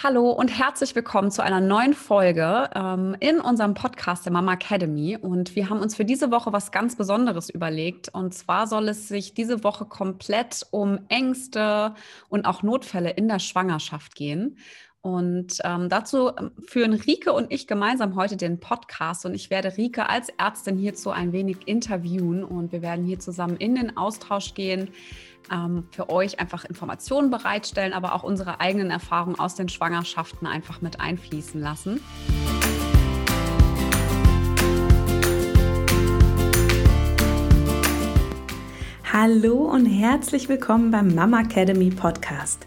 Hallo und herzlich willkommen zu einer neuen Folge ähm, in unserem Podcast der Mama Academy. Und wir haben uns für diese Woche was ganz Besonderes überlegt. Und zwar soll es sich diese Woche komplett um Ängste und auch Notfälle in der Schwangerschaft gehen. Und ähm, dazu ähm, führen Rike und ich gemeinsam heute den Podcast. Und ich werde Rike als Ärztin hierzu ein wenig interviewen. Und wir werden hier zusammen in den Austausch gehen, ähm, für euch einfach Informationen bereitstellen, aber auch unsere eigenen Erfahrungen aus den Schwangerschaften einfach mit einfließen lassen. Hallo und herzlich willkommen beim Mama Academy Podcast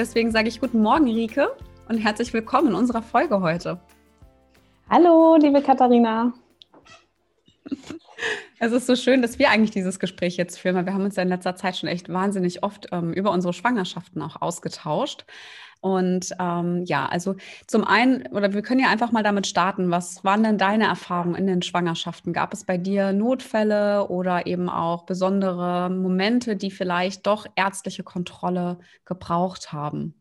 Deswegen sage ich guten Morgen, Rike, und herzlich willkommen in unserer Folge heute. Hallo, liebe Katharina. Es ist so schön, dass wir eigentlich dieses Gespräch jetzt führen, weil wir haben uns ja in letzter Zeit schon echt wahnsinnig oft ähm, über unsere Schwangerschaften auch ausgetauscht. Und ähm, ja, also zum einen, oder wir können ja einfach mal damit starten, was waren denn deine Erfahrungen in den Schwangerschaften? Gab es bei dir Notfälle oder eben auch besondere Momente, die vielleicht doch ärztliche Kontrolle gebraucht haben?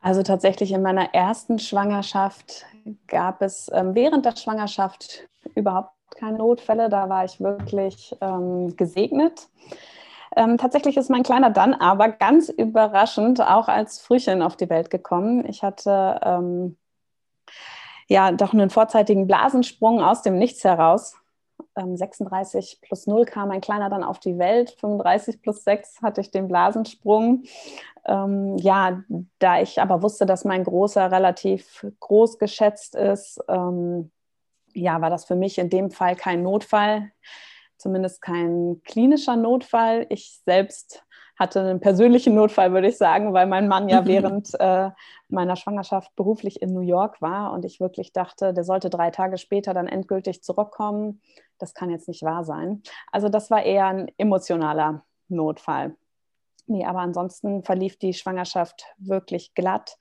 Also tatsächlich in meiner ersten Schwangerschaft gab es ähm, während der Schwangerschaft überhaupt keine Notfälle. Da war ich wirklich ähm, gesegnet. Ähm, tatsächlich ist mein Kleiner dann aber ganz überraschend auch als Frühchen auf die Welt gekommen. Ich hatte ähm, ja doch einen vorzeitigen Blasensprung aus dem Nichts heraus. Ähm, 36 plus 0 kam mein Kleiner dann auf die Welt. 35 plus 6 hatte ich den Blasensprung. Ähm, ja, da ich aber wusste, dass mein Großer relativ groß geschätzt ist, ähm, ja, war das für mich in dem Fall kein Notfall zumindest kein klinischer Notfall. Ich selbst hatte einen persönlichen Notfall, würde ich sagen, weil mein Mann ja während äh, meiner Schwangerschaft beruflich in New York war und ich wirklich dachte, der sollte drei Tage später dann endgültig zurückkommen. Das kann jetzt nicht wahr sein. Also das war eher ein emotionaler Notfall. Nee, aber ansonsten verlief die Schwangerschaft wirklich glatt.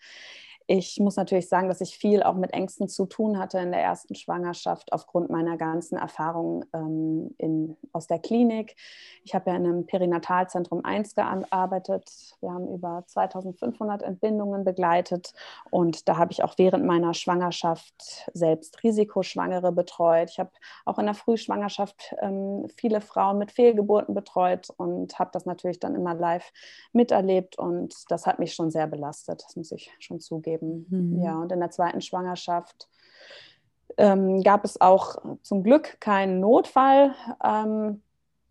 Ich muss natürlich sagen, dass ich viel auch mit Ängsten zu tun hatte in der ersten Schwangerschaft aufgrund meiner ganzen Erfahrungen ähm, in, aus der Klinik. Ich habe ja in einem Perinatalzentrum 1 gearbeitet. Wir haben über 2500 Entbindungen begleitet und da habe ich auch während meiner Schwangerschaft selbst Risikoschwangere betreut. Ich habe auch in der Frühschwangerschaft ähm, viele Frauen mit Fehlgeburten betreut und habe das natürlich dann immer live miterlebt und das hat mich schon sehr belastet, das muss ich schon zugeben geben. Mhm. Ja, und in der zweiten Schwangerschaft ähm, gab es auch zum Glück keinen Notfall. Ähm,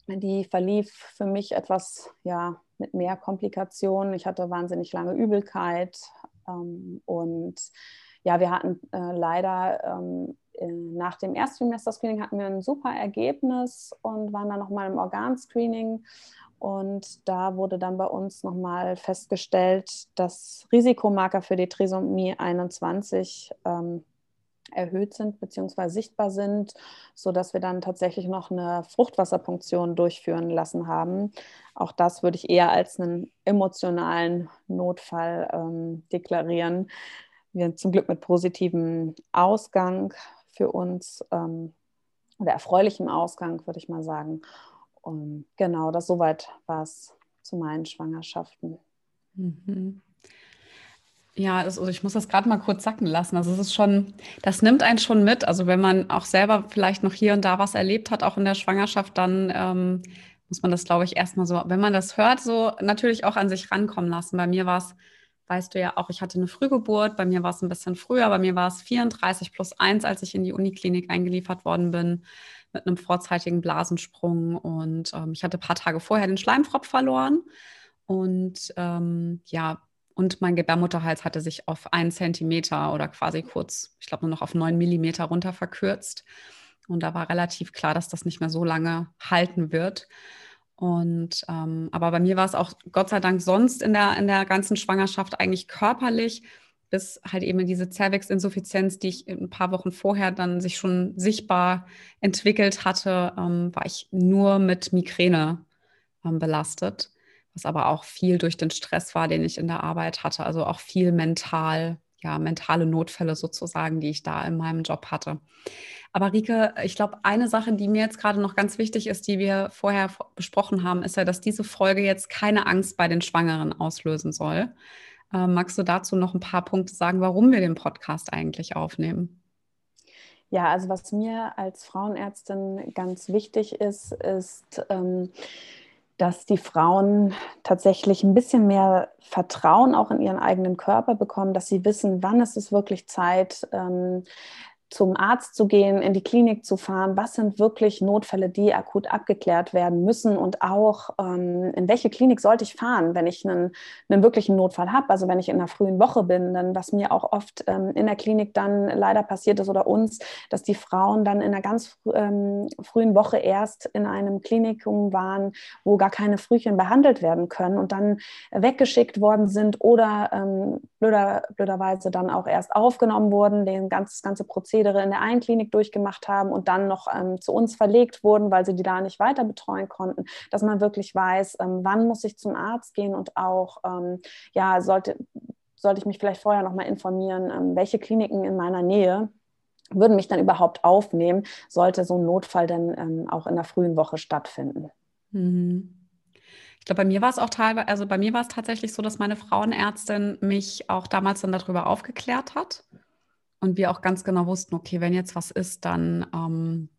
die verlief für mich etwas ja, mit mehr Komplikationen. Ich hatte wahnsinnig lange Übelkeit ähm, und ja, wir hatten äh, leider ähm, nach dem Erstsemester-Screening hatten wir ein super Ergebnis und waren dann nochmal im Organscreening und da wurde dann bei uns nochmal festgestellt, dass Risikomarker für die Trisomie 21 ähm, erhöht sind bzw. sichtbar sind, sodass wir dann tatsächlich noch eine Fruchtwasserpunktion durchführen lassen haben. Auch das würde ich eher als einen emotionalen Notfall ähm, deklarieren. Wir zum Glück mit positivem Ausgang für uns ähm, oder erfreulichem Ausgang, würde ich mal sagen. Und genau, das soweit war es zu meinen Schwangerschaften. Mhm. Ja, also ich muss das gerade mal kurz sacken lassen. Also es ist schon, das nimmt einen schon mit. Also wenn man auch selber vielleicht noch hier und da was erlebt hat, auch in der Schwangerschaft, dann ähm, muss man das, glaube ich, erstmal so, wenn man das hört, so natürlich auch an sich rankommen lassen. Bei mir war es, weißt du ja auch, ich hatte eine Frühgeburt, bei mir war es ein bisschen früher, bei mir war es 34 plus 1, als ich in die Uniklinik eingeliefert worden bin mit einem vorzeitigen Blasensprung. Und ähm, ich hatte ein paar Tage vorher den Schleimfropf verloren. Und ähm, ja, und mein Gebärmutterhals hatte sich auf einen Zentimeter oder quasi kurz, ich glaube nur noch auf neun Millimeter runter verkürzt. Und da war relativ klar, dass das nicht mehr so lange halten wird. Und ähm, aber bei mir war es auch Gott sei Dank sonst in der, in der ganzen Schwangerschaft eigentlich körperlich, bis halt eben diese Zervixinsuffizienz, die ich ein paar Wochen vorher dann sich schon sichtbar entwickelt hatte, ähm, war ich nur mit Migräne ähm, belastet, was aber auch viel durch den Stress war, den ich in der Arbeit hatte, also auch viel mental, ja, mentale Notfälle sozusagen, die ich da in meinem Job hatte. Aber Rike, ich glaube, eine Sache, die mir jetzt gerade noch ganz wichtig ist, die wir vorher besprochen haben, ist ja, dass diese Folge jetzt keine Angst bei den Schwangeren auslösen soll. Ähm, magst du dazu noch ein paar Punkte sagen, warum wir den Podcast eigentlich aufnehmen? Ja, also was mir als Frauenärztin ganz wichtig ist, ist, ähm, dass die Frauen tatsächlich ein bisschen mehr Vertrauen auch in ihren eigenen Körper bekommen, dass sie wissen, wann ist es wirklich Zeit, ähm, zum Arzt zu gehen, in die Klinik zu fahren, was sind wirklich Notfälle, die akut abgeklärt werden müssen? Und auch ähm, in welche Klinik sollte ich fahren, wenn ich einen, einen wirklichen Notfall habe, also wenn ich in einer frühen Woche bin, dann was mir auch oft ähm, in der Klinik dann leider passiert ist oder uns, dass die Frauen dann in einer ganz ähm, frühen Woche erst in einem Klinikum waren, wo gar keine Frühchen behandelt werden können und dann weggeschickt worden sind oder ähm, blöder, blöderweise dann auch erst aufgenommen wurden, den ganz, ganze Prozedere Prozedere in der einen Klinik durchgemacht haben und dann noch ähm, zu uns verlegt wurden, weil sie die da nicht weiter betreuen konnten, dass man wirklich weiß, ähm, wann muss ich zum Arzt gehen und auch, ähm, ja, sollte, sollte ich mich vielleicht vorher noch mal informieren, ähm, welche Kliniken in meiner Nähe würden mich dann überhaupt aufnehmen, sollte so ein Notfall dann ähm, auch in der frühen Woche stattfinden. Mhm. Ich glaube, bei mir war es auch teilweise, also bei mir war es tatsächlich so, dass meine Frauenärztin mich auch damals dann darüber aufgeklärt hat und wir auch ganz genau wussten, okay, wenn jetzt was ist, dann, ähm,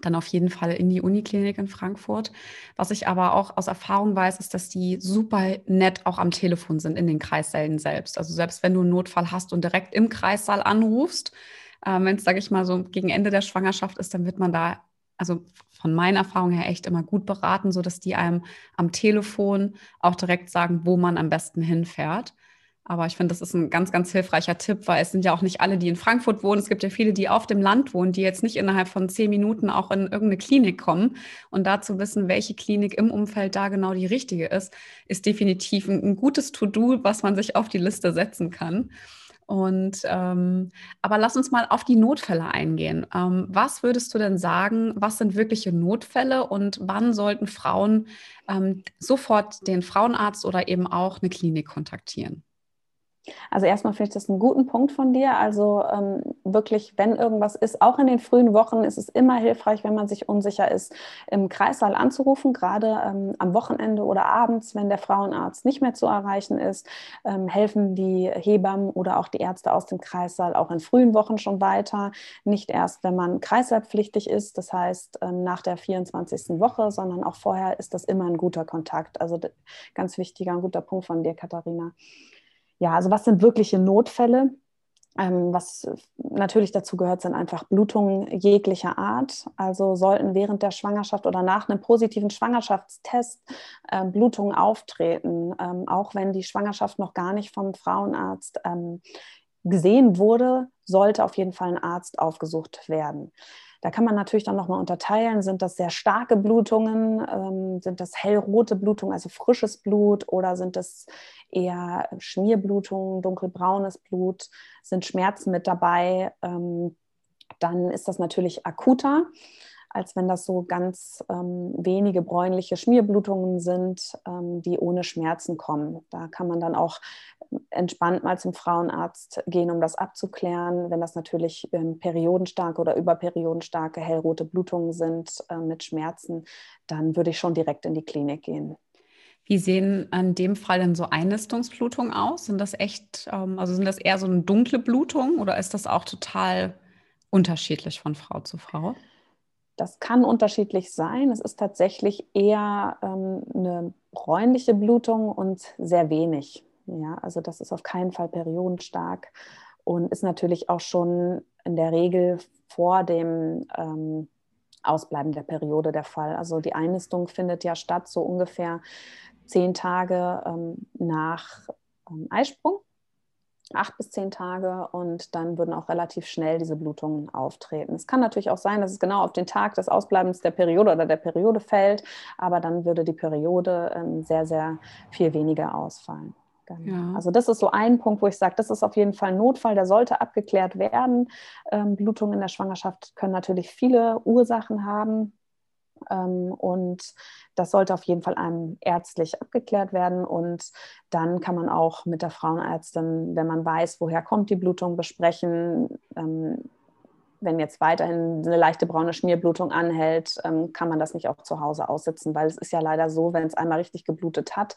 dann auf jeden Fall in die Uniklinik in Frankfurt. Was ich aber auch aus Erfahrung weiß, ist, dass die super nett auch am Telefon sind in den Kreissälen selbst. Also selbst wenn du einen Notfall hast und direkt im Kreissaal anrufst, äh, wenn es, sage ich mal, so gegen Ende der Schwangerschaft ist, dann wird man da also von meiner Erfahrung her echt immer gut beraten, sodass die einem am Telefon auch direkt sagen, wo man am besten hinfährt. Aber ich finde, das ist ein ganz, ganz hilfreicher Tipp, weil es sind ja auch nicht alle, die in Frankfurt wohnen. Es gibt ja viele, die auf dem Land wohnen, die jetzt nicht innerhalb von zehn Minuten auch in irgendeine Klinik kommen. Und da zu wissen, welche Klinik im Umfeld da genau die richtige ist, ist definitiv ein, ein gutes To-Do, was man sich auf die Liste setzen kann. Und ähm, aber lass uns mal auf die Notfälle eingehen. Ähm, was würdest du denn sagen, was sind wirkliche Notfälle und wann sollten Frauen ähm, sofort den Frauenarzt oder eben auch eine Klinik kontaktieren? Also erstmal finde ich das einen guten Punkt von dir. Also ähm, wirklich, wenn irgendwas ist, auch in den frühen Wochen ist es immer hilfreich, wenn man sich unsicher ist, im Kreissaal anzurufen, gerade ähm, am Wochenende oder abends, wenn der Frauenarzt nicht mehr zu erreichen ist, ähm, helfen die Hebammen oder auch die Ärzte aus dem Kreissaal auch in frühen Wochen schon weiter. Nicht erst, wenn man kreissaalpflichtig ist, das heißt ähm, nach der 24. Woche, sondern auch vorher ist das immer ein guter Kontakt. Also ganz wichtiger, ein guter Punkt von dir, Katharina ja, also was sind wirkliche Notfälle? Ähm, was natürlich dazu gehört, sind einfach Blutungen jeglicher Art. Also sollten während der Schwangerschaft oder nach einem positiven Schwangerschaftstest äh, Blutungen auftreten, ähm, auch wenn die Schwangerschaft noch gar nicht vom Frauenarzt ähm, gesehen wurde, sollte auf jeden Fall ein Arzt aufgesucht werden. Da kann man natürlich dann nochmal unterteilen, sind das sehr starke Blutungen, ähm, sind das hellrote Blutungen, also frisches Blut oder sind das eher Schmierblutungen, dunkelbraunes Blut, sind Schmerzen mit dabei, ähm, dann ist das natürlich akuter als wenn das so ganz ähm, wenige bräunliche Schmierblutungen sind, ähm, die ohne Schmerzen kommen. Da kann man dann auch entspannt mal zum Frauenarzt gehen, um das abzuklären. Wenn das natürlich ähm, periodenstarke oder überperiodenstarke hellrote Blutungen sind äh, mit Schmerzen, dann würde ich schon direkt in die Klinik gehen. Wie sehen in dem Fall denn so Einnistungsblutungen aus? Sind das echt, ähm, also sind das eher so eine dunkle Blutung oder ist das auch total unterschiedlich von Frau zu Frau? Das kann unterschiedlich sein. Es ist tatsächlich eher ähm, eine bräunliche Blutung und sehr wenig. Ja, also das ist auf keinen Fall periodenstark und ist natürlich auch schon in der Regel vor dem ähm, Ausbleiben der Periode der Fall. Also die Einnistung findet ja statt so ungefähr zehn Tage ähm, nach ähm, Eisprung. Acht bis zehn Tage und dann würden auch relativ schnell diese Blutungen auftreten. Es kann natürlich auch sein, dass es genau auf den Tag des Ausbleibens der Periode oder der Periode fällt, aber dann würde die Periode ähm, sehr, sehr viel weniger ausfallen. Genau. Ja. Also das ist so ein Punkt, wo ich sage, das ist auf jeden Fall ein Notfall, der sollte abgeklärt werden. Ähm, Blutungen in der Schwangerschaft können natürlich viele Ursachen haben. Ähm, und das sollte auf jeden Fall einem ärztlich abgeklärt werden. Und dann kann man auch mit der Frauenärztin, wenn man weiß, woher kommt die Blutung, besprechen. Ähm, wenn jetzt weiterhin eine leichte braune Schmierblutung anhält, ähm, kann man das nicht auch zu Hause aussitzen, weil es ist ja leider so, wenn es einmal richtig geblutet hat,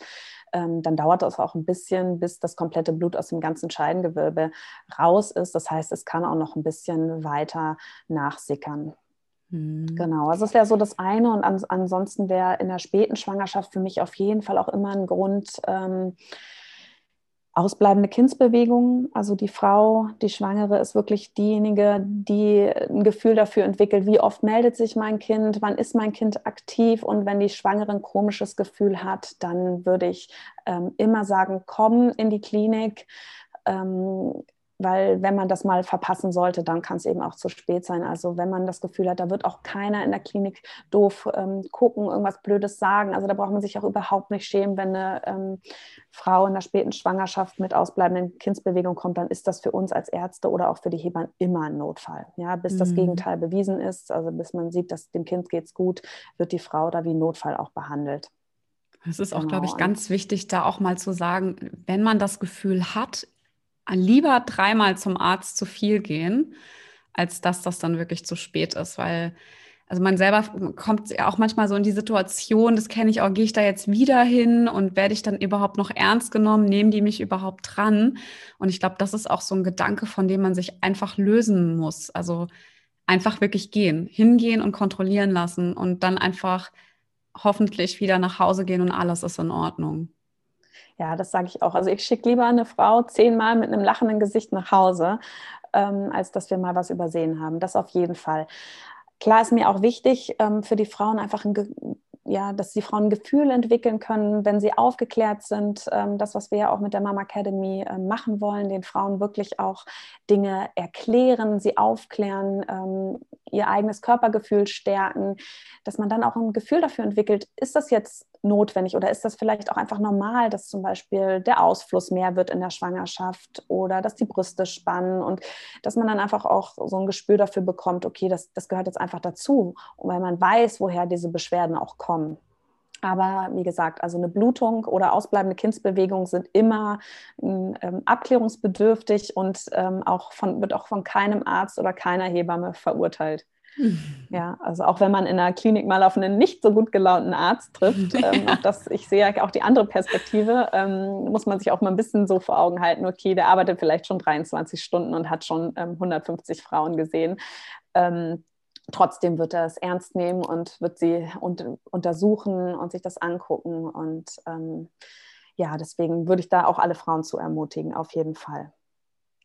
dann dauert das auch ein bisschen, bis das komplette Blut aus dem ganzen Scheidengewölbe raus ist. Das heißt, es kann auch noch ein bisschen weiter nachsickern. Mhm. Genau, also das wäre so das eine. Und ans ansonsten wäre in der späten Schwangerschaft für mich auf jeden Fall auch immer ein Grund, ähm, ausbleibende Kindsbewegungen. Also die Frau, die Schwangere ist wirklich diejenige, die ein Gefühl dafür entwickelt, wie oft meldet sich mein Kind, wann ist mein Kind aktiv. Und wenn die Schwangere ein komisches Gefühl hat, dann würde ich ähm, immer sagen, komm in die Klinik. Ähm, weil wenn man das mal verpassen sollte, dann kann es eben auch zu spät sein. Also wenn man das Gefühl hat, da wird auch keiner in der Klinik doof ähm, gucken, irgendwas Blödes sagen. Also da braucht man sich auch überhaupt nicht schämen, wenn eine ähm, Frau in der späten Schwangerschaft mit ausbleibenden Kindsbewegungen kommt, dann ist das für uns als Ärzte oder auch für die Hebammen immer ein Notfall. Ja, bis mhm. das Gegenteil bewiesen ist, also bis man sieht, dass dem Kind geht's gut, wird die Frau da wie Notfall auch behandelt. Es ist auch, genau. glaube ich, ganz wichtig, da auch mal zu sagen, wenn man das Gefühl hat, lieber dreimal zum Arzt zu viel gehen, als dass das dann wirklich zu spät ist, weil also man selber kommt ja auch manchmal so in die Situation, das kenne ich auch, gehe ich da jetzt wieder hin und werde ich dann überhaupt noch ernst genommen, nehmen die mich überhaupt dran? Und ich glaube, das ist auch so ein Gedanke, von dem man sich einfach lösen muss. Also einfach wirklich gehen, hingehen und kontrollieren lassen und dann einfach hoffentlich wieder nach Hause gehen und alles ist in Ordnung. Ja, das sage ich auch. Also ich schicke lieber eine Frau zehnmal mit einem lachenden Gesicht nach Hause, ähm, als dass wir mal was übersehen haben. Das auf jeden Fall. Klar ist mir auch wichtig, ähm, für die Frauen einfach ein ja, dass die Frauen ein Gefühl entwickeln können, wenn sie aufgeklärt sind. Ähm, das, was wir ja auch mit der Mama Academy äh, machen wollen, den Frauen wirklich auch Dinge erklären, sie aufklären, ähm, ihr eigenes Körpergefühl stärken, dass man dann auch ein Gefühl dafür entwickelt, ist das jetzt notwendig oder ist das vielleicht auch einfach normal, dass zum Beispiel der Ausfluss mehr wird in der Schwangerschaft oder dass die Brüste spannen und dass man dann einfach auch so ein Gespür dafür bekommt, okay, das, das gehört jetzt einfach dazu, weil man weiß, woher diese Beschwerden auch kommen. Aber wie gesagt, also eine Blutung oder ausbleibende Kindsbewegung sind immer ähm, abklärungsbedürftig und ähm, auch von, wird auch von keinem Arzt oder keiner Hebamme verurteilt. Ja, also auch wenn man in einer Klinik mal auf einen nicht so gut gelaunten Arzt trifft, ähm, auch das, ich sehe ja auch die andere Perspektive, ähm, muss man sich auch mal ein bisschen so vor Augen halten, okay, der arbeitet vielleicht schon 23 Stunden und hat schon ähm, 150 Frauen gesehen. Ähm, trotzdem wird er es ernst nehmen und wird sie un untersuchen und sich das angucken. Und ähm, ja, deswegen würde ich da auch alle Frauen zu ermutigen, auf jeden Fall.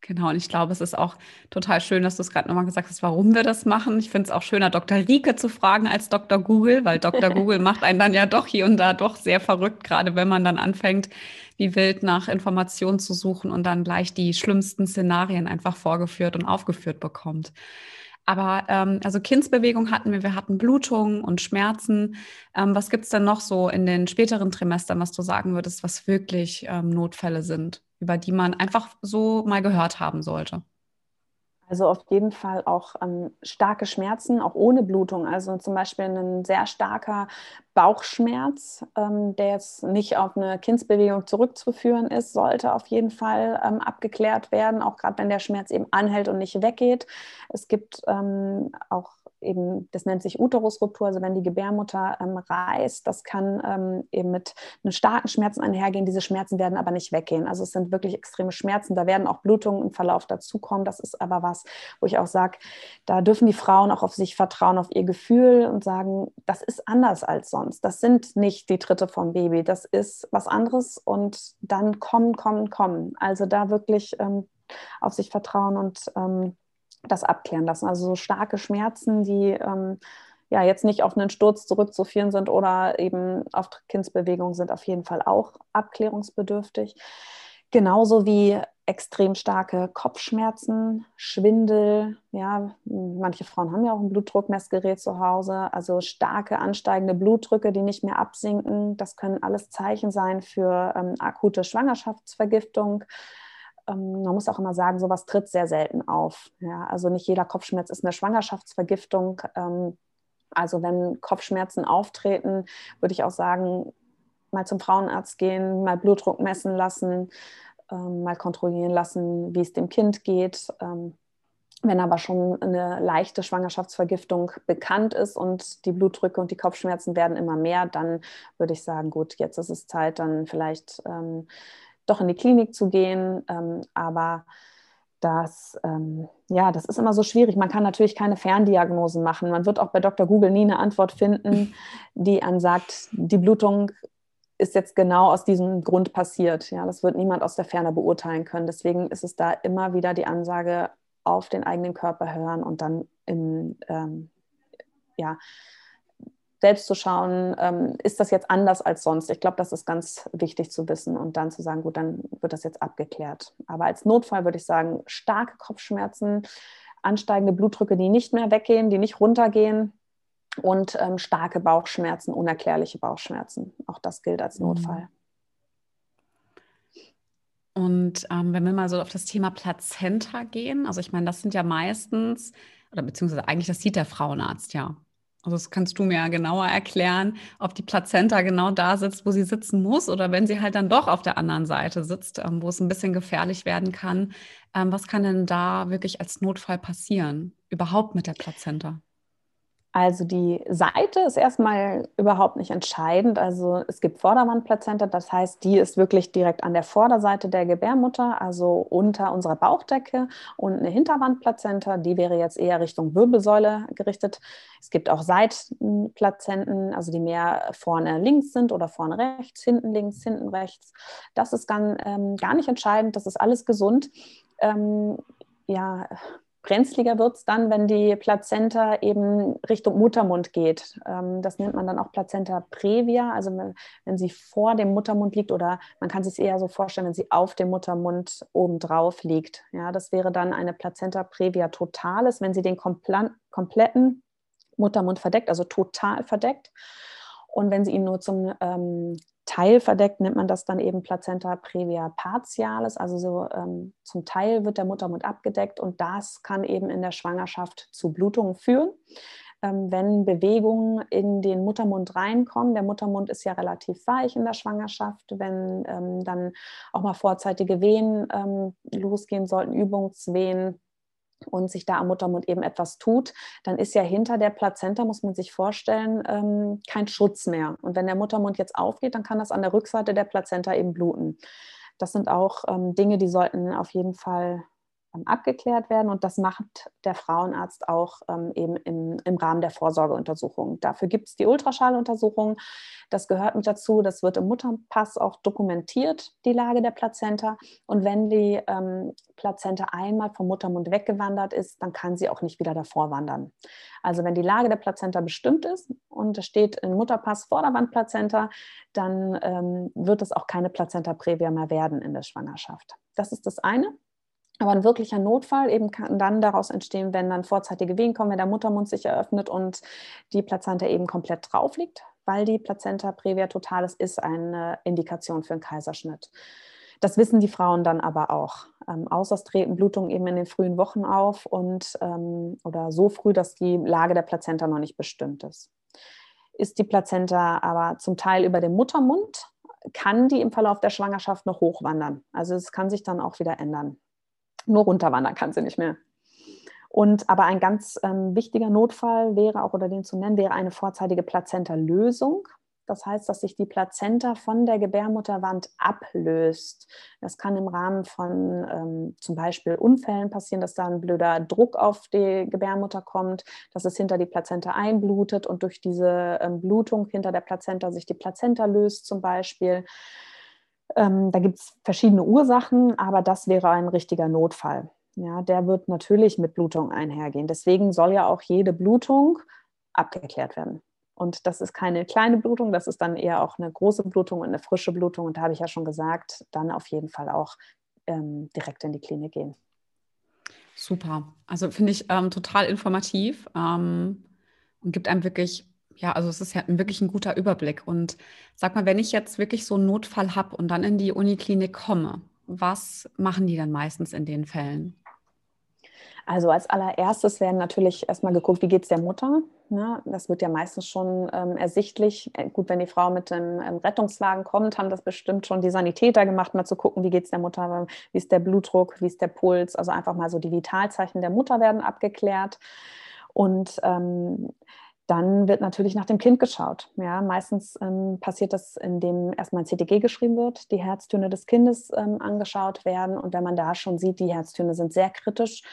Genau, und ich glaube, es ist auch total schön, dass du es gerade nochmal gesagt hast, warum wir das machen. Ich finde es auch schöner, Dr. Rieke zu fragen als Dr. Google, weil Dr. Google macht einen dann ja doch hier und da doch sehr verrückt, gerade wenn man dann anfängt, wie wild nach Informationen zu suchen und dann gleich die schlimmsten Szenarien einfach vorgeführt und aufgeführt bekommt. Aber ähm, also Kindsbewegung hatten wir, wir hatten Blutungen und Schmerzen. Ähm, was gibt es denn noch so in den späteren Trimestern, was du sagen würdest, was wirklich ähm, Notfälle sind? über die man einfach so mal gehört haben sollte? Also auf jeden Fall auch ähm, starke Schmerzen, auch ohne Blutung. Also zum Beispiel ein sehr starker Bauchschmerz, ähm, der jetzt nicht auf eine Kindsbewegung zurückzuführen ist, sollte auf jeden Fall ähm, abgeklärt werden, auch gerade wenn der Schmerz eben anhält und nicht weggeht. Es gibt ähm, auch eben, das nennt sich Uterusruptur, also wenn die Gebärmutter ähm, reißt, das kann ähm, eben mit einem starken Schmerzen einhergehen. Diese Schmerzen werden aber nicht weggehen. Also es sind wirklich extreme Schmerzen. Da werden auch Blutungen im Verlauf dazukommen. Das ist aber was, wo ich auch sage, da dürfen die Frauen auch auf sich vertrauen, auf ihr Gefühl und sagen, das ist anders als sonst. Das sind nicht die Tritte vom Baby. Das ist was anderes und dann kommen, kommen, kommen. Also da wirklich ähm, auf sich vertrauen und ähm, das abklären lassen. Also so starke Schmerzen, die ähm, ja jetzt nicht auf einen Sturz zurückzuführen sind oder eben auf Kindsbewegung sind auf jeden Fall auch abklärungsbedürftig. Genauso wie extrem starke Kopfschmerzen, Schwindel. Ja, manche Frauen haben ja auch ein Blutdruckmessgerät zu Hause. Also starke ansteigende Blutdrücke, die nicht mehr absinken. Das können alles Zeichen sein für ähm, akute Schwangerschaftsvergiftung. Ähm, man muss auch immer sagen, sowas tritt sehr selten auf. Ja, also nicht jeder Kopfschmerz ist eine Schwangerschaftsvergiftung. Ähm, also wenn Kopfschmerzen auftreten, würde ich auch sagen, mal zum Frauenarzt gehen, mal Blutdruck messen lassen ähm, mal kontrollieren lassen, wie es dem Kind geht. Ähm, wenn aber schon eine leichte Schwangerschaftsvergiftung bekannt ist und die Blutdrücke und die Kopfschmerzen werden immer mehr, dann würde ich sagen, gut, jetzt ist es Zeit, dann vielleicht ähm, doch in die Klinik zu gehen. Ähm, aber das, ähm, ja, das ist immer so schwierig. Man kann natürlich keine Ferndiagnosen machen. Man wird auch bei Dr. Google nie eine Antwort finden, die ansagt, die Blutung ist jetzt genau aus diesem Grund passiert. Ja, das wird niemand aus der Ferne beurteilen können. Deswegen ist es da immer wieder die Ansage, auf den eigenen Körper hören und dann in, ähm, ja, selbst zu schauen, ähm, ist das jetzt anders als sonst? Ich glaube, das ist ganz wichtig zu wissen und dann zu sagen, gut, dann wird das jetzt abgeklärt. Aber als Notfall würde ich sagen, starke Kopfschmerzen, ansteigende Blutdrücke, die nicht mehr weggehen, die nicht runtergehen, und ähm, starke Bauchschmerzen, unerklärliche Bauchschmerzen. Auch das gilt als mhm. Notfall. Und ähm, wenn wir mal so auf das Thema Plazenta gehen, also ich meine, das sind ja meistens, oder beziehungsweise eigentlich, das sieht der Frauenarzt ja. Also das kannst du mir ja genauer erklären, ob die Plazenta genau da sitzt, wo sie sitzen muss, oder wenn sie halt dann doch auf der anderen Seite sitzt, ähm, wo es ein bisschen gefährlich werden kann. Ähm, was kann denn da wirklich als Notfall passieren, überhaupt mit der Plazenta? Also die Seite ist erstmal überhaupt nicht entscheidend. Also es gibt Vorderwandplazenta, das heißt, die ist wirklich direkt an der Vorderseite der Gebärmutter, also unter unserer Bauchdecke und eine Hinterwandplazenta, die wäre jetzt eher Richtung Wirbelsäule gerichtet. Es gibt auch Seitenplazenten, also die mehr vorne links sind oder vorne rechts, hinten links, hinten rechts. Das ist dann ähm, gar nicht entscheidend, das ist alles gesund. Ähm, ja, brenzliger wird es dann, wenn die Plazenta eben Richtung Muttermund geht. Ähm, das nennt man dann auch Plazenta previa, also wenn sie vor dem Muttermund liegt oder man kann sich eher so vorstellen, wenn sie auf dem Muttermund obendrauf liegt. Ja, das wäre dann eine Plazenta previa totalis, wenn sie den kompletten Muttermund verdeckt, also total verdeckt. Und wenn sie ihn nur zum ähm, Teil verdeckt, nennt man das dann eben Plazenta previa partialis, also so ähm, zum Teil wird der Muttermund abgedeckt und das kann eben in der Schwangerschaft zu Blutungen führen. Ähm, wenn Bewegungen in den Muttermund reinkommen, der Muttermund ist ja relativ weich in der Schwangerschaft, wenn ähm, dann auch mal vorzeitige Wehen ähm, losgehen sollten, Übungswehen, und sich da am Muttermund eben etwas tut, dann ist ja hinter der Plazenta, muss man sich vorstellen, ähm, kein Schutz mehr. Und wenn der Muttermund jetzt aufgeht, dann kann das an der Rückseite der Plazenta eben bluten. Das sind auch ähm, Dinge, die sollten auf jeden Fall abgeklärt werden. Und das macht der Frauenarzt auch ähm, eben im, im Rahmen der Vorsorgeuntersuchung. Dafür gibt es die Ultraschalluntersuchung. Das gehört mit dazu. Das wird im Mutterpass auch dokumentiert, die Lage der Plazenta. Und wenn die ähm, Plazenta einmal vom Muttermund weggewandert ist, dann kann sie auch nicht wieder davor wandern. Also wenn die Lage der Plazenta bestimmt ist und es steht im Mutterpass Vorderwandplazenta, dann ähm, wird es auch keine Plazenta previa mehr werden in der Schwangerschaft. Das ist das eine. Aber ein wirklicher Notfall eben kann dann daraus entstehen, wenn dann vorzeitige Wehen kommen, wenn der Muttermund sich eröffnet und die Plazenta eben komplett drauf liegt, weil die Plazenta previa totalis ist eine Indikation für einen Kaiserschnitt. Das wissen die Frauen dann aber auch. Ähm, außer treten Blutungen eben in den frühen Wochen auf und ähm, oder so früh, dass die Lage der Plazenta noch nicht bestimmt ist. Ist die Plazenta aber zum Teil über dem Muttermund, kann die im Verlauf der Schwangerschaft noch hochwandern. Also es kann sich dann auch wieder ändern. Nur runterwandern kann sie nicht mehr. Und aber ein ganz ähm, wichtiger Notfall wäre auch, oder den zu nennen, wäre eine vorzeitige Plazenta-Lösung. Das heißt, dass sich die Plazenta von der Gebärmutterwand ablöst. Das kann im Rahmen von ähm, zum Beispiel Unfällen passieren, dass da ein blöder Druck auf die Gebärmutter kommt, dass es hinter die Plazenta einblutet und durch diese ähm, Blutung hinter der Plazenta sich die Plazenta löst zum Beispiel. Ähm, da gibt es verschiedene Ursachen, aber das wäre ein richtiger Notfall. Ja, der wird natürlich mit Blutung einhergehen. Deswegen soll ja auch jede Blutung abgeklärt werden. Und das ist keine kleine Blutung, das ist dann eher auch eine große Blutung und eine frische Blutung. Und da habe ich ja schon gesagt, dann auf jeden Fall auch ähm, direkt in die Klinik gehen. Super. Also finde ich ähm, total informativ ähm, und gibt einem wirklich, ja, also es ist ja wirklich ein guter Überblick. Und sag mal, wenn ich jetzt wirklich so einen Notfall habe und dann in die Uniklinik komme, was machen die dann meistens in den Fällen? Also als allererstes werden natürlich erstmal geguckt, wie geht es der Mutter. Ne? Das wird ja meistens schon ähm, ersichtlich. Äh, gut, wenn die Frau mit einem ähm, Rettungswagen kommt, haben das bestimmt schon die Sanitäter gemacht, mal zu gucken, wie geht es der Mutter, wie ist der Blutdruck, wie ist der Puls. Also einfach mal so die Vitalzeichen der Mutter werden abgeklärt. Und ähm, dann wird natürlich nach dem Kind geschaut. Ja, meistens ähm, passiert das, indem erstmal ein CTG geschrieben wird, die Herztöne des Kindes ähm, angeschaut werden. Und wenn man da schon sieht, die Herztöne sind sehr kritisch,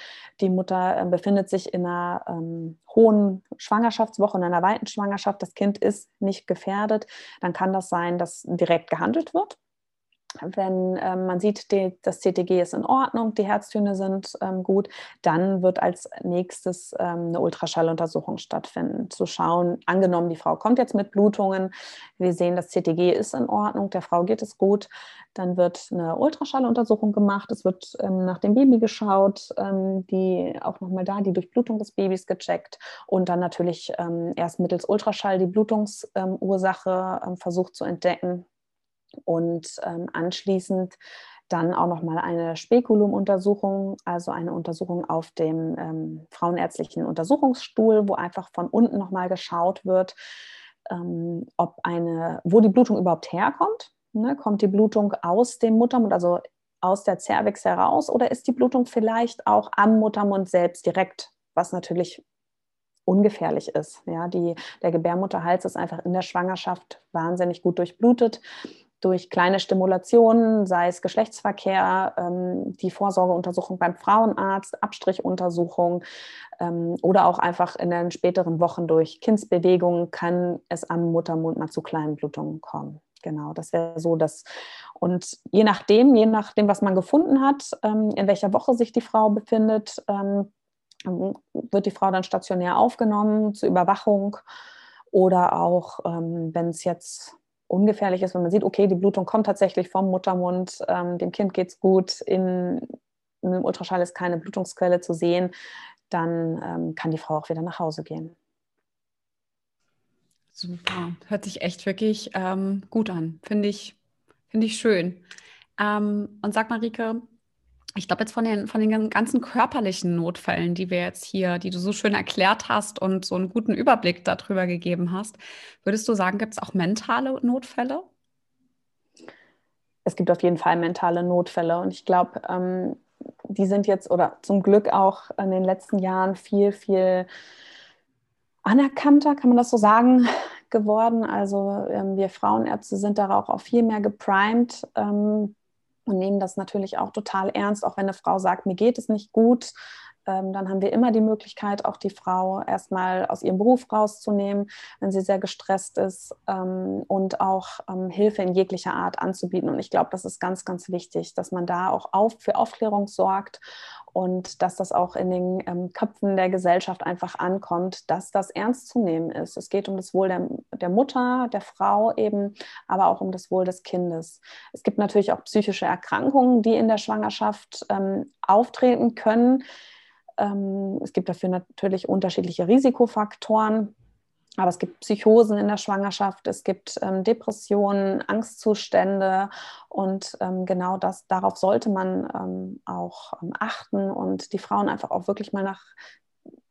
die Mutter äh, befindet sich in einer ähm, hohen Schwangerschaftswoche, in einer weiten Schwangerschaft, das Kind ist nicht gefährdet, dann kann das sein, dass direkt gehandelt wird wenn ähm, man sieht, die, das CTG ist in Ordnung, die Herztöne sind ähm, gut, dann wird als nächstes ähm, eine Ultraschalluntersuchung stattfinden. Zu schauen, angenommen, die Frau kommt jetzt mit Blutungen, wir sehen, das CTG ist in Ordnung, der Frau geht es gut, dann wird eine Ultraschalluntersuchung gemacht, es wird ähm, nach dem Baby geschaut, ähm, die auch nochmal da, die Durchblutung des Babys gecheckt und dann natürlich ähm, erst mittels Ultraschall die Blutungsursache versucht zu entdecken und ähm, anschließend dann auch nochmal eine Spekulumuntersuchung, also eine Untersuchung auf dem ähm, frauenärztlichen Untersuchungsstuhl, wo einfach von unten nochmal geschaut wird, ähm, ob eine, wo die Blutung überhaupt herkommt. Ne? Kommt die Blutung aus dem Muttermund, also aus der Cervix heraus, oder ist die Blutung vielleicht auch am Muttermund selbst direkt, was natürlich ungefährlich ist. Ja, die, der Gebärmutterhals ist einfach in der Schwangerschaft wahnsinnig gut durchblutet durch kleine Stimulationen, sei es Geschlechtsverkehr, ähm, die Vorsorgeuntersuchung beim Frauenarzt, Abstrichuntersuchung ähm, oder auch einfach in den späteren Wochen durch Kindsbewegungen kann es am Muttermund mal zu kleinen Blutungen kommen. Genau, das wäre so das. Und je nachdem, je nachdem, was man gefunden hat, ähm, in welcher Woche sich die Frau befindet, ähm, wird die Frau dann stationär aufgenommen zur Überwachung oder auch, ähm, wenn es jetzt ungefährlich ist, wenn man sieht, okay, die Blutung kommt tatsächlich vom Muttermund, ähm, dem Kind geht es gut, in, in einem Ultraschall ist keine Blutungsquelle zu sehen, dann ähm, kann die Frau auch wieder nach Hause gehen. Super, hört sich echt wirklich ähm, gut an, finde ich, find ich schön. Ähm, und sag Marike, ich glaube jetzt von den, von den ganzen körperlichen Notfällen, die wir jetzt hier, die du so schön erklärt hast und so einen guten Überblick darüber gegeben hast, würdest du sagen, gibt es auch mentale Notfälle? Es gibt auf jeden Fall mentale Notfälle und ich glaube, ähm, die sind jetzt oder zum Glück auch in den letzten Jahren viel, viel anerkannter, kann man das so sagen, geworden. Also ähm, wir Frauenärzte sind darauf auch viel mehr geprimed, ähm, und nehmen das natürlich auch total ernst, auch wenn eine Frau sagt, mir geht es nicht gut. Ähm, dann haben wir immer die Möglichkeit, auch die Frau erstmal aus ihrem Beruf rauszunehmen, wenn sie sehr gestresst ist ähm, und auch ähm, Hilfe in jeglicher Art anzubieten. Und ich glaube, das ist ganz, ganz wichtig, dass man da auch auf, für Aufklärung sorgt und dass das auch in den ähm, Köpfen der Gesellschaft einfach ankommt, dass das ernst zu nehmen ist. Es geht um das Wohl der, der Mutter, der Frau eben, aber auch um das Wohl des Kindes. Es gibt natürlich auch psychische Erkrankungen, die in der Schwangerschaft ähm, auftreten können. Ähm, es gibt dafür natürlich unterschiedliche Risikofaktoren. Aber es gibt Psychosen in der Schwangerschaft, es gibt ähm, Depressionen, Angstzustände und ähm, genau das, darauf sollte man ähm, auch ähm, achten und die Frauen einfach auch wirklich mal nach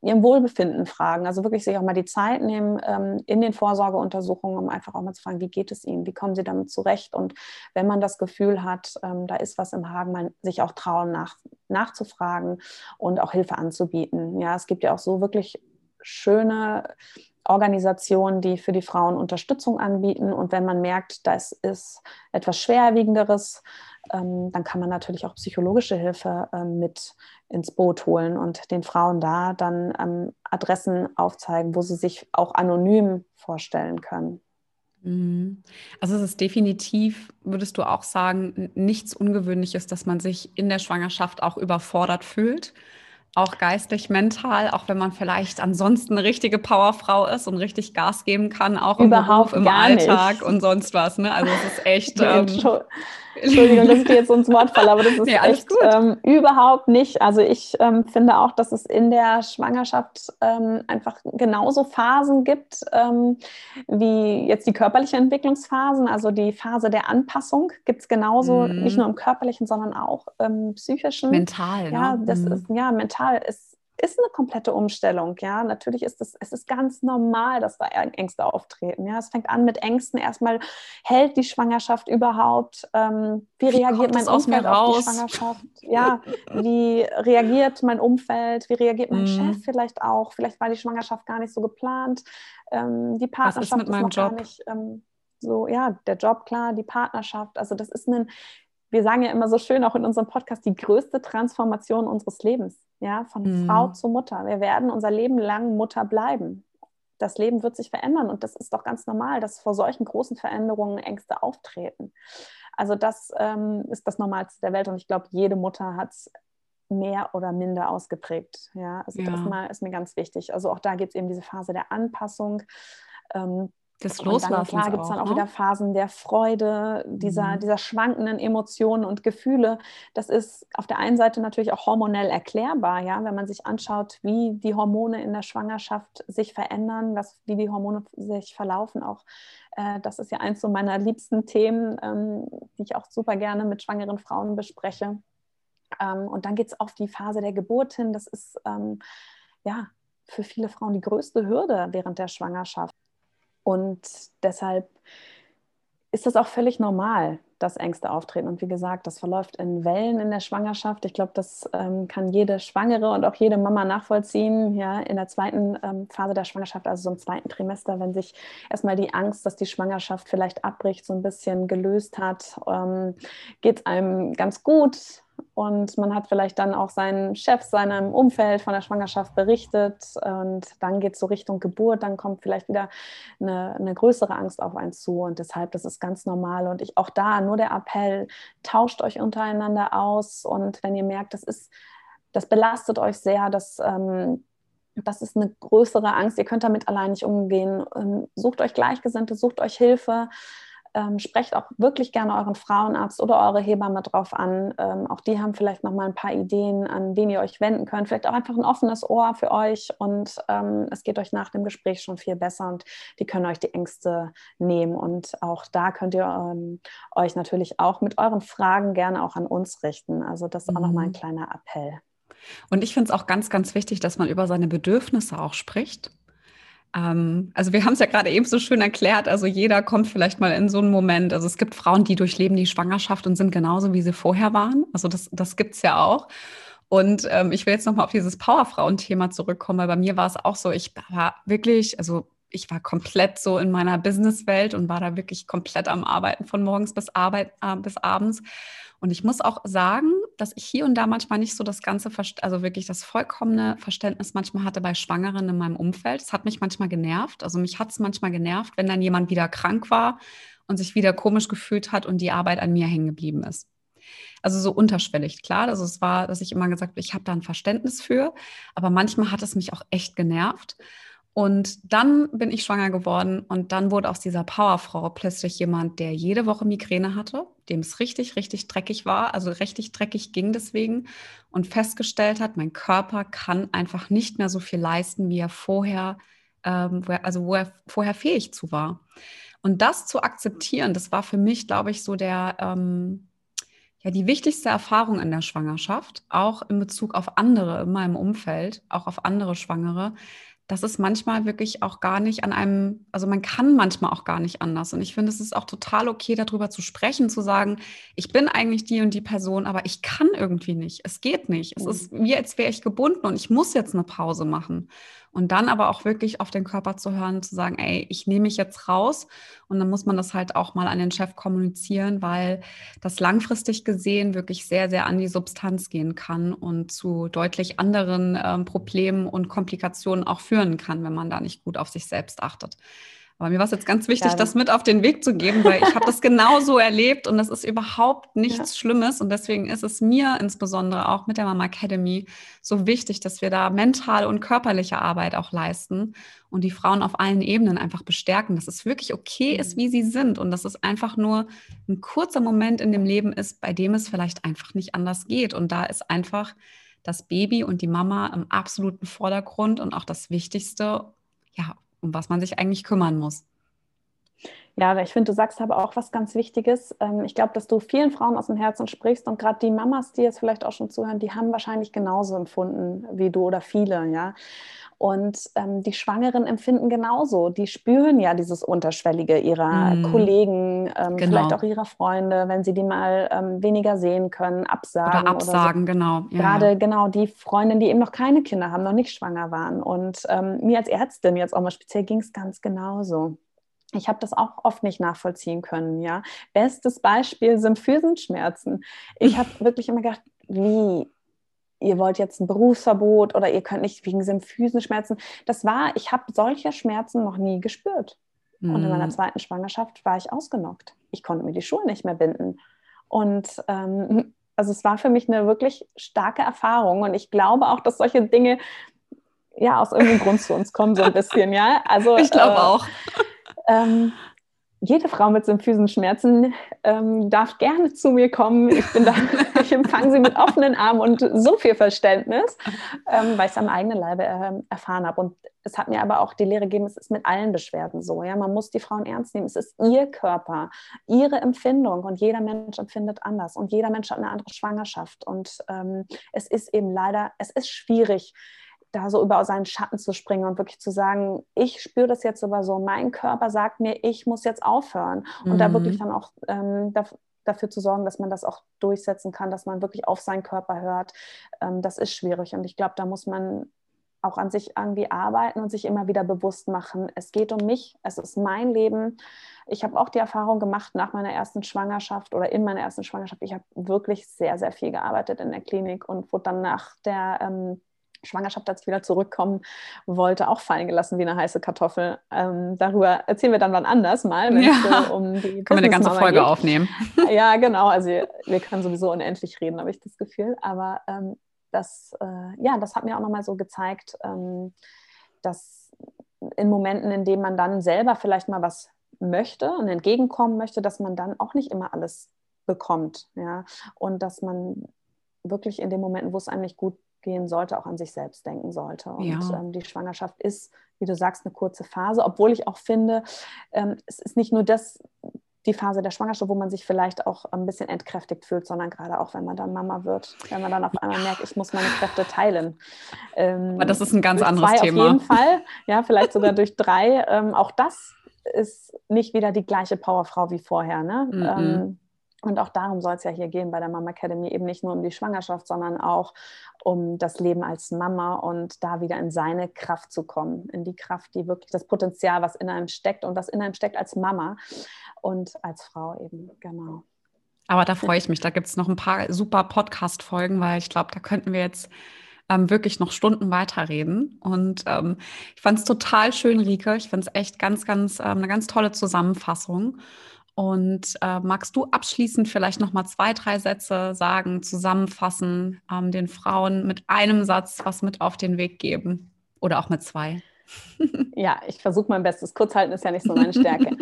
ihrem Wohlbefinden fragen. Also wirklich sich auch mal die Zeit nehmen ähm, in den Vorsorgeuntersuchungen, um einfach auch mal zu fragen, wie geht es ihnen, wie kommen sie damit zurecht und wenn man das Gefühl hat, ähm, da ist was im Hagen, mal sich auch trauen, nach, nachzufragen und auch Hilfe anzubieten. Ja, es gibt ja auch so wirklich schöne Organisationen, die für die Frauen Unterstützung anbieten. Und wenn man merkt, das ist etwas Schwerwiegenderes, ähm, dann kann man natürlich auch psychologische Hilfe ähm, mit ins Boot holen und den Frauen da dann ähm, Adressen aufzeigen, wo sie sich auch anonym vorstellen können. Mhm. Also es ist definitiv, würdest du auch sagen, nichts Ungewöhnliches, dass man sich in der Schwangerschaft auch überfordert fühlt. Auch geistig, mental, auch wenn man vielleicht ansonsten eine richtige Powerfrau ist und richtig Gas geben kann, auch Überhaupt im, Beruf, im Alltag nicht. und sonst was. Ne? Also es ist echt. Ähm, Entschuldigung, dass ich jetzt ins Wort falle, aber das ist nee, echt ähm, überhaupt nicht. Also ich ähm, finde auch, dass es in der Schwangerschaft ähm, einfach genauso Phasen gibt, ähm, wie jetzt die körperlichen Entwicklungsphasen. Also die Phase der Anpassung gibt es genauso, mm. nicht nur im körperlichen, sondern auch im psychischen. Mental. Ja, ne? das mm. ist, ja, mental ist ist eine komplette Umstellung. Ja, natürlich ist es, es ist ganz normal, dass da Ängste auftreten. Ja, es fängt an mit Ängsten. Erstmal hält die Schwangerschaft überhaupt? Ähm, wie, wie reagiert mein Umfeld auf die Schwangerschaft? Ja, wie reagiert mein Umfeld? Wie reagiert mein mm. Chef vielleicht auch? Vielleicht war die Schwangerschaft gar nicht so geplant. Ähm, die Partnerschaft ist, ist, noch Job? gar nicht ähm, so. Ja, der Job klar, die Partnerschaft. Also das ist ein wir sagen ja immer so schön auch in unserem Podcast, die größte Transformation unseres Lebens, ja, von mhm. Frau zu Mutter. Wir werden unser Leben lang Mutter bleiben. Das Leben wird sich verändern und das ist doch ganz normal, dass vor solchen großen Veränderungen Ängste auftreten. Also das ähm, ist das Normalste der Welt und ich glaube, jede Mutter hat es mehr oder minder ausgeprägt. Ja, also ja. das mal ist mir ganz wichtig. Also auch da gibt es eben diese Phase der Anpassung. Ähm, des Loslassens. Klar gibt es dann auch ne? wieder Phasen der Freude, dieser, mhm. dieser schwankenden Emotionen und Gefühle. Das ist auf der einen Seite natürlich auch hormonell erklärbar, ja, wenn man sich anschaut, wie die Hormone in der Schwangerschaft sich verändern, was, wie die Hormone sich verlaufen. Auch äh, das ist ja eins so meiner liebsten Themen, ähm, die ich auch super gerne mit schwangeren Frauen bespreche. Ähm, und dann geht es auf die Phase der Geburt hin. Das ist ähm, ja für viele Frauen die größte Hürde während der Schwangerschaft. Und deshalb ist das auch völlig normal, dass Ängste auftreten. Und wie gesagt, das verläuft in Wellen in der Schwangerschaft. Ich glaube, das ähm, kann jede Schwangere und auch jede Mama nachvollziehen. Ja, in der zweiten ähm, Phase der Schwangerschaft, also so im zweiten Trimester, wenn sich erstmal die Angst, dass die Schwangerschaft vielleicht abbricht, so ein bisschen gelöst hat, ähm, geht es einem ganz gut und man hat vielleicht dann auch seinen Chef, seinem Umfeld von der Schwangerschaft berichtet. Und dann geht es so Richtung Geburt, dann kommt vielleicht wieder eine, eine, größere Angst auf einen zu. Und deshalb, das ist ganz normal. Und ich auch da nur der Appell, tauscht euch untereinander aus. Und wenn ihr merkt, das ist, das belastet euch sehr, das ähm, das ist eine größere Angst, ihr könnt damit allein nicht umgehen. Ähm, sucht euch Gleichgesinnte, sucht euch Hilfe ähm, sprecht auch wirklich gerne euren Frauenarzt oder eure Hebamme drauf an. Ähm, auch die haben vielleicht noch mal ein paar Ideen, an wen ihr euch wenden könnt. Vielleicht auch einfach ein offenes Ohr für euch und ähm, es geht euch nach dem Gespräch schon viel besser und die können euch die Ängste nehmen. Und auch da könnt ihr ähm, euch natürlich auch mit euren Fragen gerne auch an uns richten. Also das ist auch noch mal ein mhm. kleiner Appell. Und ich finde es auch ganz, ganz wichtig, dass man über seine Bedürfnisse auch spricht. Ähm, also wir haben es ja gerade eben so schön erklärt, also jeder kommt vielleicht mal in so einen Moment. Also es gibt Frauen, die durchleben die Schwangerschaft und sind genauso, wie sie vorher waren. Also das, das gibt es ja auch. Und ähm, ich will jetzt nochmal auf dieses Powerfrauen-Thema zurückkommen, weil bei mir war es auch so, ich war wirklich, also ich war komplett so in meiner Businesswelt und war da wirklich komplett am Arbeiten von morgens bis, Arbeit, äh, bis abends. Und ich muss auch sagen, dass ich hier und da manchmal nicht so das ganze, also wirklich das vollkommene Verständnis manchmal hatte bei Schwangeren in meinem Umfeld. Es hat mich manchmal genervt. Also mich hat es manchmal genervt, wenn dann jemand wieder krank war und sich wieder komisch gefühlt hat und die Arbeit an mir hängen geblieben ist. Also so unterschwellig, klar. Also es war, dass ich immer gesagt habe, ich habe da ein Verständnis für, aber manchmal hat es mich auch echt genervt. Und dann bin ich schwanger geworden und dann wurde aus dieser Powerfrau plötzlich jemand, der jede Woche Migräne hatte, dem es richtig, richtig dreckig war, also richtig dreckig ging deswegen und festgestellt hat, mein Körper kann einfach nicht mehr so viel leisten, wie er vorher, ähm, wo er, also wo er vorher fähig zu war. Und das zu akzeptieren, das war für mich, glaube ich, so der, ähm, ja, die wichtigste Erfahrung in der Schwangerschaft, auch in Bezug auf andere in meinem Umfeld, auch auf andere Schwangere, das ist manchmal wirklich auch gar nicht an einem, also man kann manchmal auch gar nicht anders. Und ich finde, es ist auch total okay, darüber zu sprechen, zu sagen, ich bin eigentlich die und die Person, aber ich kann irgendwie nicht. Es geht nicht. Es ist mhm. wie, als wäre ich gebunden und ich muss jetzt eine Pause machen. Und dann aber auch wirklich auf den Körper zu hören, zu sagen, ey, ich nehme mich jetzt raus. Und dann muss man das halt auch mal an den Chef kommunizieren, weil das langfristig gesehen wirklich sehr, sehr an die Substanz gehen kann und zu deutlich anderen ähm, Problemen und Komplikationen auch führen kann, wenn man da nicht gut auf sich selbst achtet. Aber mir war es jetzt ganz wichtig, ja. das mit auf den Weg zu geben, weil ich habe das genauso erlebt und das ist überhaupt nichts ja. Schlimmes. Und deswegen ist es mir insbesondere auch mit der Mama Academy so wichtig, dass wir da mentale und körperliche Arbeit auch leisten und die Frauen auf allen Ebenen einfach bestärken, dass es wirklich okay ist, mhm. wie sie sind und dass es einfach nur ein kurzer Moment in dem Leben ist, bei dem es vielleicht einfach nicht anders geht. Und da ist einfach das Baby und die Mama im absoluten Vordergrund und auch das Wichtigste, ja, um was man sich eigentlich kümmern muss. Ja, ich finde, du sagst aber auch was ganz Wichtiges. Ähm, ich glaube, dass du vielen Frauen aus dem Herzen sprichst und gerade die Mamas, die jetzt vielleicht auch schon zuhören, die haben wahrscheinlich genauso empfunden wie du oder viele, ja. Und ähm, die Schwangeren empfinden genauso. Die spüren ja dieses Unterschwellige ihrer mm. Kollegen, ähm, genau. vielleicht auch ihrer Freunde, wenn sie die mal ähm, weniger sehen können, absagen. Oder absagen, oder so. genau. Ja, Gerade genau die Freundinnen, die eben noch keine Kinder haben, noch nicht schwanger waren. Und ähm, mir als Ärztin jetzt auch mal speziell ging es ganz genauso. Ich habe das auch oft nicht nachvollziehen können, ja. Bestes Beispiel sind Symphysenschmerzen. Ich habe wirklich immer gedacht, wie ihr wollt jetzt ein Berufsverbot oder ihr könnt nicht wegen Symphysenschmerzen. Das war, ich habe solche Schmerzen noch nie gespürt. Mhm. Und in meiner mhm. zweiten Schwangerschaft war ich ausgenockt. Ich konnte mir die Schuhe nicht mehr binden. Und ähm, also es war für mich eine wirklich starke Erfahrung. Und ich glaube auch, dass solche Dinge ja aus irgendeinem Grund zu uns kommen, so ein bisschen, ja. Also ich glaube äh, auch. Ähm, jede Frau mit Symphysenschmerzen ähm, darf gerne zu mir kommen. Ich bin da, ich empfange sie mit offenen Armen und so viel Verständnis, ähm, weil ich es am eigenen Leibe äh, erfahren habe. Und es hat mir aber auch die Lehre gegeben, es ist mit allen Beschwerden so. Ja, man muss die Frauen ernst nehmen. Es ist ihr Körper, ihre Empfindung und jeder Mensch empfindet anders und jeder Mensch hat eine andere Schwangerschaft. Und ähm, es ist eben leider, es ist schwierig da so über seinen Schatten zu springen und wirklich zu sagen, ich spüre das jetzt aber so, mein Körper sagt mir, ich muss jetzt aufhören. Und mhm. da wirklich mhm. dann auch ähm, da, dafür zu sorgen, dass man das auch durchsetzen kann, dass man wirklich auf seinen Körper hört, ähm, das ist schwierig. Und ich glaube, da muss man auch an sich irgendwie arbeiten und sich immer wieder bewusst machen, es geht um mich, es ist mein Leben. Ich habe auch die Erfahrung gemacht nach meiner ersten Schwangerschaft oder in meiner ersten Schwangerschaft, ich habe wirklich sehr, sehr viel gearbeitet in der Klinik und wurde dann nach der ähm, Schwangerschaft, als ich wieder zurückkommen wollte, auch fallen gelassen wie eine heiße Kartoffel. Ähm, darüber erzählen wir dann wann anders mal, wenn ja. es so um die Können wir eine ganze Folge geht. aufnehmen. Ja, genau. Also wir können sowieso unendlich reden, habe ich das Gefühl. Aber ähm, das, äh, ja, das hat mir auch nochmal so gezeigt, ähm, dass in Momenten, in denen man dann selber vielleicht mal was möchte und entgegenkommen möchte, dass man dann auch nicht immer alles bekommt. Ja? Und dass man wirklich in den Momenten, wo es einem nicht gut gehen sollte, auch an sich selbst denken sollte. Und ja. ähm, die Schwangerschaft ist, wie du sagst, eine kurze Phase, obwohl ich auch finde, ähm, es ist nicht nur das, die Phase der Schwangerschaft, wo man sich vielleicht auch ein bisschen entkräftigt fühlt, sondern gerade auch, wenn man dann Mama wird, wenn man dann auf einmal merkt, ich muss meine Kräfte teilen. Ähm, Aber das ist ein ganz anderes zwei Thema. Auf jeden Fall, ja, vielleicht sogar durch drei. Ähm, auch das ist nicht wieder die gleiche Powerfrau wie vorher. Ne? Mm -mm. Und auch darum soll es ja hier gehen bei der Mama Academy, eben nicht nur um die Schwangerschaft, sondern auch um das Leben als Mama und da wieder in seine Kraft zu kommen, in die Kraft, die wirklich das Potenzial, was in einem steckt und was in einem steckt als Mama und als Frau eben, genau. Aber da freue ich mich, da gibt es noch ein paar super Podcast-Folgen, weil ich glaube, da könnten wir jetzt ähm, wirklich noch Stunden weiterreden. Und ähm, ich fand es total schön, Rike. Ich finde es echt ganz, ganz, ähm, eine ganz tolle Zusammenfassung. Und äh, magst du abschließend vielleicht noch mal zwei, drei Sätze sagen, zusammenfassen, ähm, den Frauen mit einem Satz was mit auf den Weg geben oder auch mit zwei? ja, ich versuche mein Bestes. Kurz halten ist ja nicht so meine Stärke.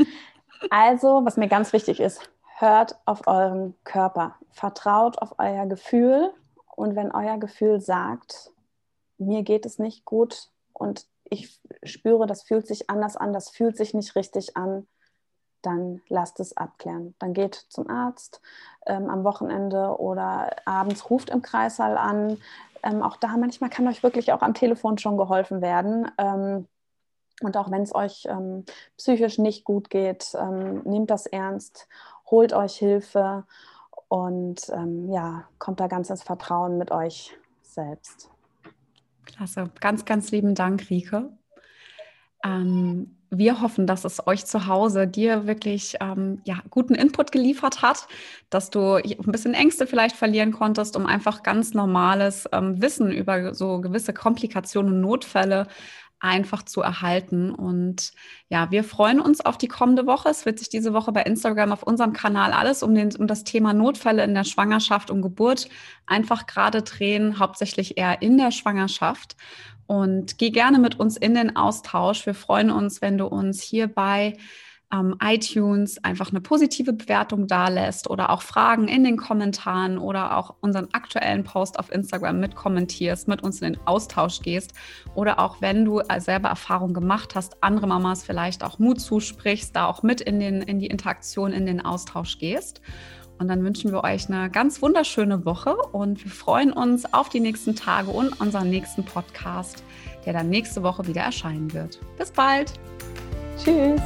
also, was mir ganz wichtig ist, hört auf euren Körper, vertraut auf euer Gefühl und wenn euer Gefühl sagt, mir geht es nicht gut und ich spüre, das fühlt sich anders an, das fühlt sich nicht richtig an, dann lasst es abklären. Dann geht zum Arzt ähm, am Wochenende oder abends ruft im Kreissaal an. Ähm, auch da manchmal kann euch wirklich auch am Telefon schon geholfen werden. Ähm, und auch wenn es euch ähm, psychisch nicht gut geht, ähm, nehmt das ernst, holt euch Hilfe und ähm, ja, kommt da ganz ins Vertrauen mit euch selbst. Klasse. Ganz, ganz lieben Dank, Rike. Ähm, wir hoffen, dass es euch zu Hause dir wirklich ähm, ja, guten Input geliefert hat, dass du ein bisschen Ängste vielleicht verlieren konntest, um einfach ganz normales ähm, Wissen über so gewisse Komplikationen und Notfälle einfach zu erhalten. Und ja, wir freuen uns auf die kommende Woche. Es wird sich diese Woche bei Instagram auf unserem Kanal alles um, den, um das Thema Notfälle in der Schwangerschaft und Geburt einfach gerade drehen, hauptsächlich eher in der Schwangerschaft. Und geh gerne mit uns in den Austausch. Wir freuen uns, wenn du uns hierbei ähm, iTunes einfach eine positive Bewertung dalässt oder auch Fragen in den Kommentaren oder auch unseren aktuellen Post auf Instagram mit kommentierst, mit uns in den Austausch gehst oder auch wenn du selber Erfahrung gemacht hast, andere Mamas vielleicht auch Mut zusprichst, da auch mit in, den, in die Interaktion, in den Austausch gehst. Und dann wünschen wir euch eine ganz wunderschöne Woche und wir freuen uns auf die nächsten Tage und unseren nächsten Podcast, der dann nächste Woche wieder erscheinen wird. Bis bald. Tschüss.